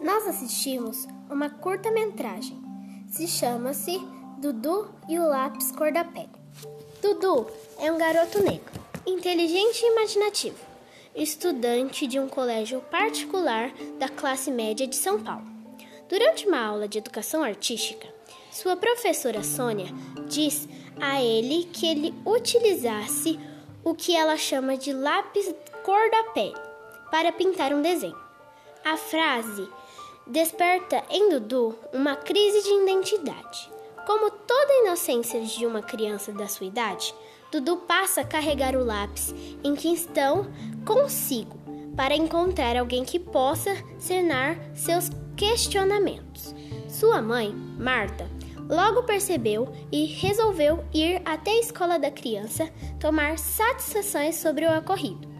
nós assistimos uma curta-metragem. Se chama-se Dudu e o Lápis Cor da Pele. Dudu é um garoto negro, inteligente e imaginativo, estudante de um colégio particular da classe média de São Paulo. Durante uma aula de educação artística, sua professora Sônia diz a ele que ele utilizasse o que ela chama de lápis cor da pele para pintar um desenho. A frase desperta em Dudu uma crise de identidade. Como toda a inocência de uma criança da sua idade, Dudu passa a carregar o lápis em que estão consigo para encontrar alguém que possa sanar seus questionamentos. Sua mãe, Marta, logo percebeu e resolveu ir até a escola da criança tomar satisfações sobre o ocorrido.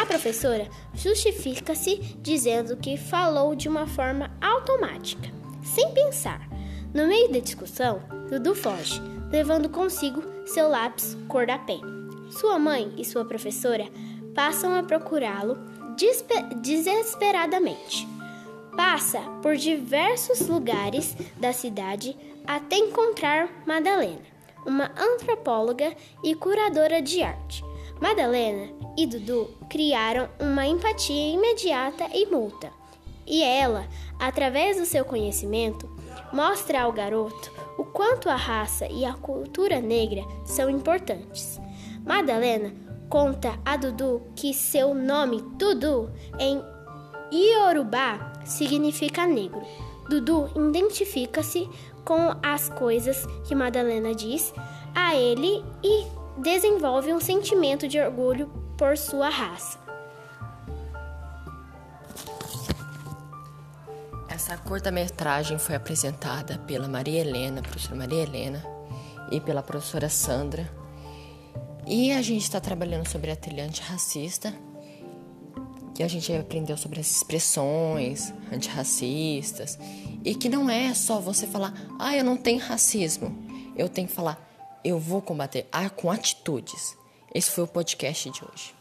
A professora justifica-se dizendo que falou de uma forma automática, sem pensar. No meio da discussão, Dudu foge, levando consigo seu lápis cor da pele. Sua mãe e sua professora passam a procurá-lo desesperadamente. Passa por diversos lugares da cidade até encontrar Madalena, uma antropóloga e curadora de arte. Madalena e Dudu criaram uma empatia imediata e multa. E ela, através do seu conhecimento, mostra ao garoto o quanto a raça e a cultura negra são importantes. Madalena conta a Dudu que seu nome Dudu em Iorubá significa negro. Dudu identifica-se com as coisas que Madalena diz a ele e desenvolve um sentimento de orgulho por sua raça. Essa curta-metragem foi apresentada pela Maria Helena, professora Maria Helena, e pela professora Sandra. E a gente está trabalhando sobre a trilha antirracista, que a gente aprendeu sobre as expressões antirracistas, e que não é só você falar, ah, eu não tenho racismo. Eu tenho que falar, eu vou combater ah, com atitudes. Esse foi o podcast de hoje.